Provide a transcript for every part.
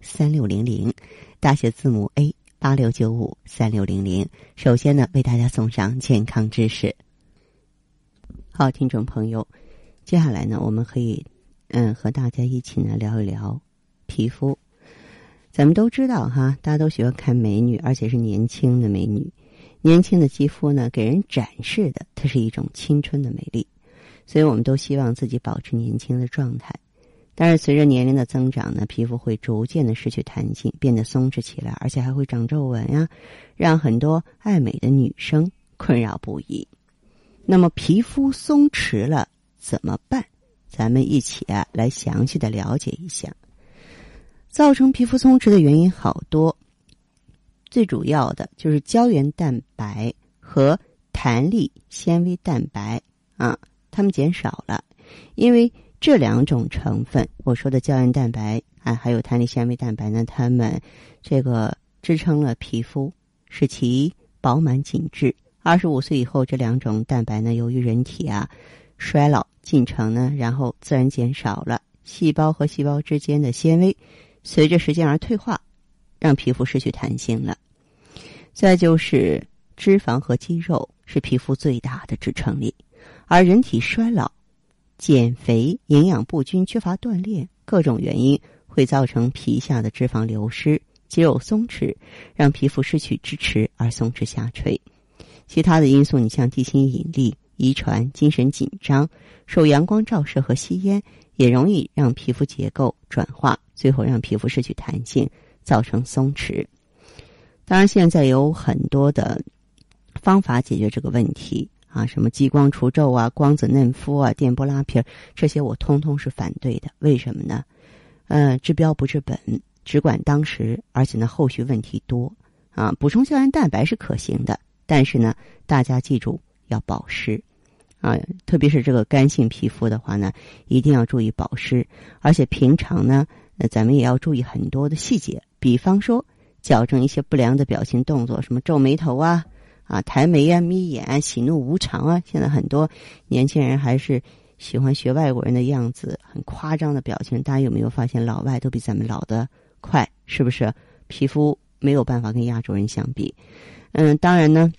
三六零零，大写字母 A 八六九五三六零零。首先呢，为大家送上健康知识。好，听众朋友，接下来呢，我们可以嗯和大家一起呢聊一聊皮肤。咱们都知道哈，大家都喜欢看美女，而且是年轻的美女。年轻的肌肤呢，给人展示的它是一种青春的美丽，所以我们都希望自己保持年轻的状态。但是随着年龄的增长呢，皮肤会逐渐的失去弹性，变得松弛起来，而且还会长皱纹呀，让很多爱美的女生困扰不已。那么皮肤松弛了怎么办？咱们一起啊来详细的了解一下。造成皮肤松弛的原因好多，最主要的就是胶原蛋白和弹力纤维蛋白啊，它们减少了，因为。这两种成分，我说的胶原蛋白啊，还有弹力纤维蛋白呢，它们这个支撑了皮肤，使其饱满紧致。二十五岁以后，这两种蛋白呢，由于人体啊衰老进程呢，然后自然减少了，细胞和细胞之间的纤维随着时间而退化，让皮肤失去弹性了。再就是脂肪和肌肉是皮肤最大的支撑力，而人体衰老。减肥、营养不均、缺乏锻炼，各种原因会造成皮下的脂肪流失、肌肉松弛，让皮肤失去支持而松弛下垂。其他的因素，你像地心引力、遗传、精神紧张、受阳光照射和吸烟，也容易让皮肤结构转化，最后让皮肤失去弹性，造成松弛。当然，现在有很多的方法解决这个问题。啊，什么激光除皱啊、光子嫩肤啊、电波拉皮儿，这些我通通是反对的。为什么呢？嗯，治标不治本，只管当时，而且呢，后续问题多。啊，补充胶原蛋白是可行的，但是呢，大家记住要保湿。啊，特别是这个干性皮肤的话呢，一定要注意保湿，而且平常呢，那咱们也要注意很多的细节，比方说矫正一些不良的表情动作，什么皱眉头啊。啊，抬眉啊，眯眼，喜怒无常啊！现在很多年轻人还是喜欢学外国人的样子，很夸张的表情。大家有没有发现，老外都比咱们老的快？是不是？皮肤没有办法跟亚洲人相比。嗯，当然呢，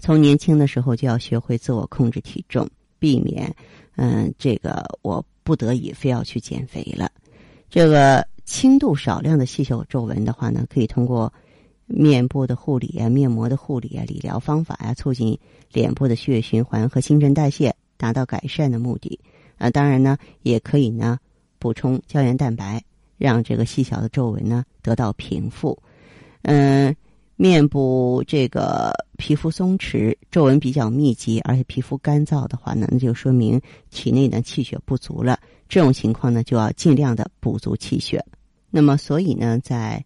从年轻的时候就要学会自我控制体重，避免嗯，这个我不得已非要去减肥了。这个轻度少量的细小皱纹的话呢，可以通过。面部的护理啊，面膜的护理啊，理疗方法呀，促进脸部的血液循环和新陈代谢，达到改善的目的。啊，当然呢，也可以呢补充胶原蛋白，让这个细小的皱纹呢得到平复。嗯，面部这个皮肤松弛、皱纹比较密集，而且皮肤干燥的话呢，那就说明体内的气血不足了。这种情况呢，就要尽量的补足气血。那么，所以呢，在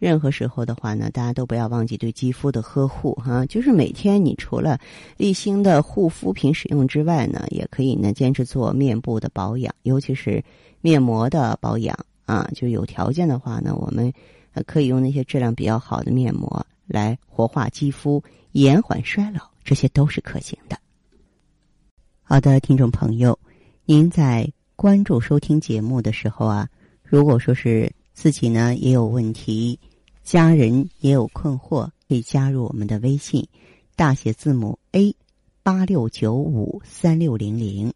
任何时候的话呢，大家都不要忘记对肌肤的呵护哈。就是每天你除了立新的护肤品使用之外呢，也可以呢坚持做面部的保养，尤其是面膜的保养啊。就有条件的话呢，我们可以用那些质量比较好的面膜来活化肌肤、延缓衰老，这些都是可行的。好的，听众朋友，您在关注收听节目的时候啊，如果说是自己呢也有问题。家人也有困惑，可以加入我们的微信，大写字母 A 八六九五三六零零，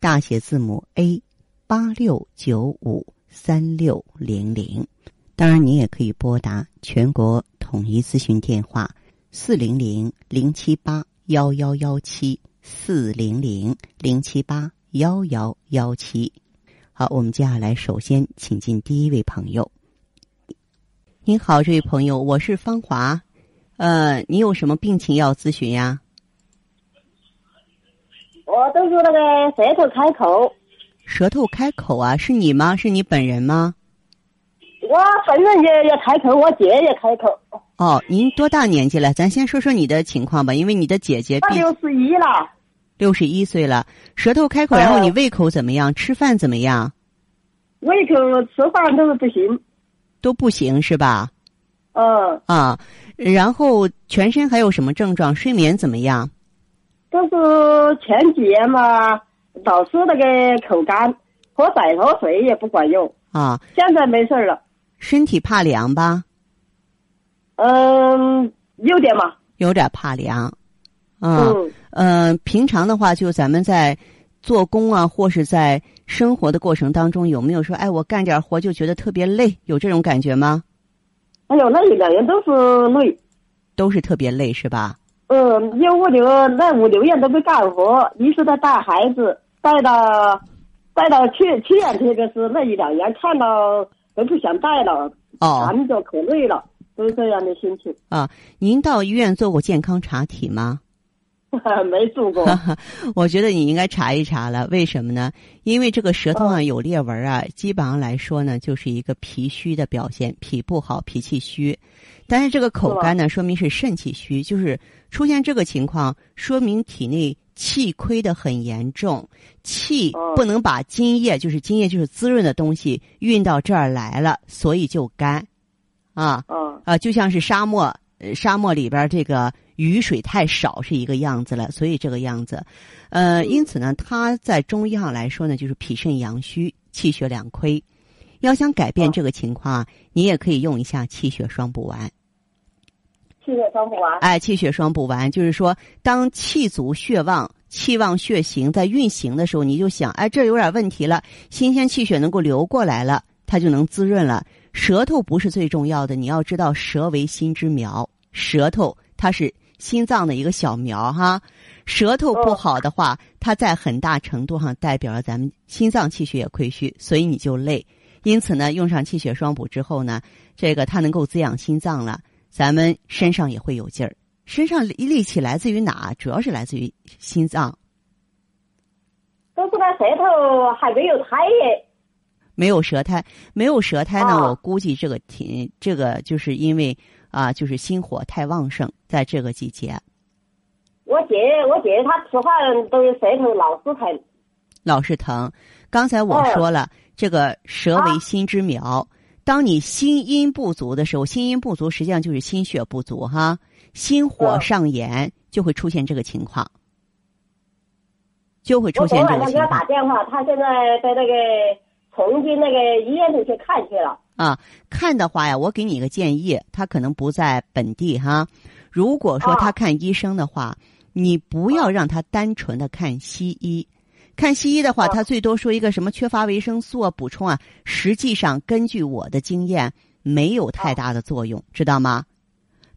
大写字母 A 八六九五三六零零。当然，你也可以拨打全国统一咨询电话四零零零七八幺幺幺七四零零零七八幺幺幺七。好，我们接下来首先请进第一位朋友。您好，这位朋友，我是芳华，呃，你有什么病情要咨询呀？我都是那个舌头开口。舌头开口啊，是你吗？是你本人吗？我本人也也开口，我姐也开口。哦，您多大年纪了？咱先说说你的情况吧，因为你的姐姐她六十一了，六十一岁了，舌头开口，然后你胃口怎么样？吃饭怎么样？胃口吃饭都是不行，都不行是吧？嗯。啊，然后全身还有什么症状？睡眠怎么样？就是前几年嘛，老是那个口干，喝白开水也不管用。啊。现在没事了。身体怕凉吧？嗯，有点嘛。有点怕凉。嗯。嗯，平常的话，就咱们在做工啊，或是在生活的过程当中，有没有说，哎，我干点活就觉得特别累，有这种感觉吗？哎呦，那一两年都是累，都是特别累，是吧？嗯，有五六那五六年都没干活，一直在带孩子，带到带到去去年，特别是那一两年，看到都不想带了，哦，着可累了，都是这样的心情。啊，您到医院做过健康查体吗？没做过，我觉得你应该查一查了。为什么呢？因为这个舌头上有裂纹啊，基本上来说呢，就是一个脾虚的表现，脾不好，脾气虚。但是这个口干呢，说明是肾气虚，就是出现这个情况，说明体内气亏的很严重，气不能把津液，就是津液就是滋润的东西运到这儿来了，所以就干。啊，啊，就像是沙漠，沙漠里边这个。雨水太少是一个样子了，所以这个样子，呃，因此呢，它在中医上来说呢，就是脾肾阳虚，气血两亏。要想改变这个情况啊，你也可以用一下气血双补丸。气血双补丸。哎，气血双补丸就是说，当气足、血旺、气旺、血行在运行的时候，你就想，哎，这有点问题了，新鲜气血能够流过来了，它就能滋润了。舌头不是最重要的，你要知道，舌为心之苗，舌头它是。心脏的一个小苗哈，舌头不好的话，它在很大程度上代表了咱们心脏气血也亏虚，所以你就累。因此呢，用上气血双补之后呢，这个它能够滋养心脏了，咱们身上也会有劲儿。身上力气来自于哪？主要是来自于心脏。都是那舌头还没有胎耶。没有舌苔，没有舌苔呢？我估计这个挺，这个就是因为。啊，就是心火太旺盛，在这个季节。我姐，我姐她吃饭都舌头老是疼，老是疼。刚才我说了，这个舌为心之苗，当你心阴不足的时候，心阴不足实际上就是心血不足哈，心火上炎就会出现这个情况，就会出现这个情况。我给他打电话，他现在在那个重庆那个医院里去看去了。啊，看的话呀，我给你一个建议，他可能不在本地哈。如果说他看医生的话，你不要让他单纯的看西医。看西医的话，他最多说一个什么缺乏维生素啊，补充啊。实际上，根据我的经验，没有太大的作用，知道吗？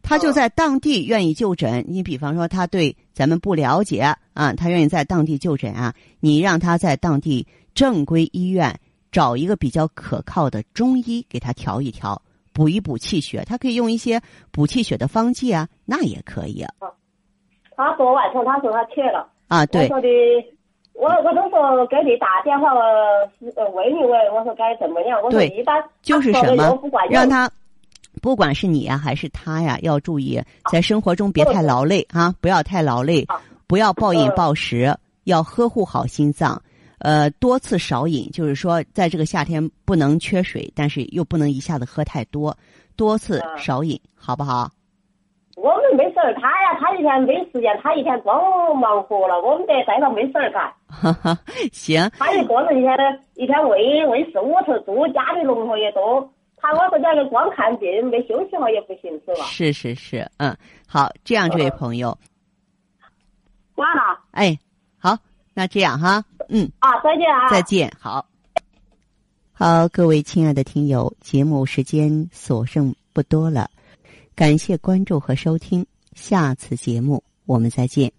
他就在当地愿意就诊。你比方说，他对咱们不了解啊，他愿意在当地就诊啊。你让他在当地正规医院。找一个比较可靠的中医给他调一调，补一补气血。他可以用一些补气血的方剂啊，那也可以。他昨晚上他说他去了啊，对。我说的，我我都说给你打电话问一问，我说该怎么样？我说一般就是什么，让他不管是你呀还是他呀，要注意在生活中别太劳累啊，不要太劳累，不要暴饮暴食，要呵护好心脏。呃，多次少饮，就是说，在这个夏天不能缺水，但是又不能一下子喝太多，多次少饮，好不好？我们没事儿，他呀，他一天没时间，他一天光忙活了，我们在在上没事儿干。哈哈，行。他一个人一天一天喂喂四五头猪，家里农活也多，他我说这个光看病没休息好也不行，是吧？是是是，嗯，好，这样，这位朋友。完了。哎，好，那这样哈。嗯啊，再见啊！再见，好，好，各位亲爱的听友，节目时间所剩不多了，感谢关注和收听，下次节目我们再见。